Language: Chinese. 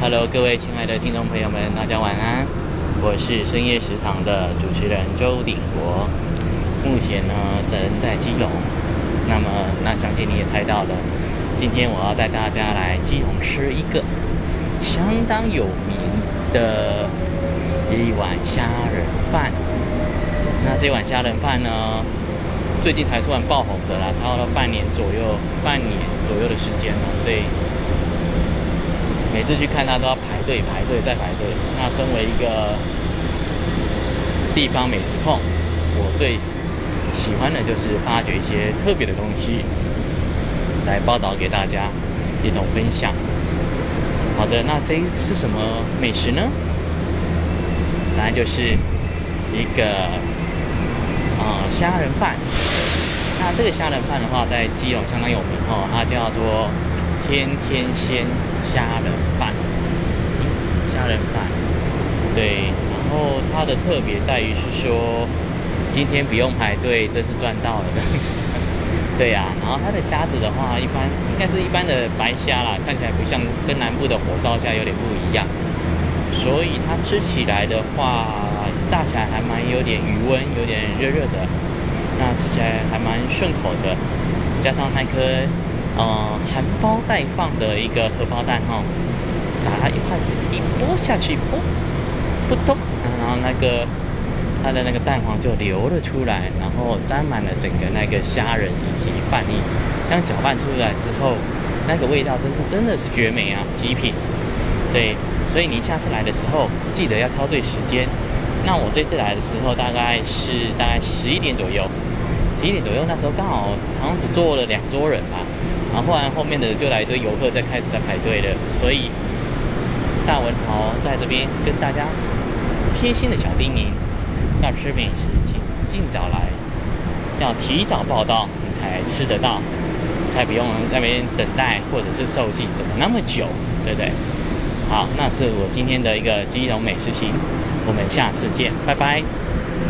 Hello，各位亲爱的听众朋友们，大家晚安。我是深夜食堂的主持人周鼎国，目前呢人在基隆。那么，那相信你也猜到了，今天我要带大家来基隆吃一个相当有名的一碗虾仁饭。那这碗虾仁饭呢，最近才突然爆红的啦，差不多半年左右，半年左右的时间了，对。每次去看他都要排队排队再排队。那身为一个地方美食控，我最喜欢的就是发掘一些特别的东西来报道给大家一同分享。好的，那这是什么美食呢？答案就是一个啊虾仁饭。那这个虾仁饭的话，在基隆相当有名哦，它叫做。天天鲜虾仁饭，虾仁饭，对，然后它的特别在于是说，今天不用排队，真是赚到了这样子。对呀，然后它的虾子的话，一般应该是一般的白虾啦，看起来不像跟南部的火烧虾有点不一样，所以它吃起来的话，炸起来还蛮有点余温，有点热热的，那吃起来还蛮顺口的，加上那颗。呃，含苞待放的一个荷包蛋哈，把它一筷子一拨下去，啵，不动，然后那个它的那个蛋黄就流了出来，然后沾满了整个那个虾仁以及饭粒，当搅拌出来之后，那个味道真是真的是绝美啊，极品。对，所以你下次来的时候记得要挑对时间。那我这次来的时候大概是大概十一点左右，十一点左右那时候刚好好像只坐了两桌人吧。然后后来后面的就来一堆游客在开始在排队了，所以大文豪在这边跟大家贴心的小叮咛：要吃美食，请尽早来，要提早报到，你才吃得到，才不用那边等待或者是受气怎么那么久，对不对？好，那是我今天的一个基隆美食行，我们下次见，拜拜。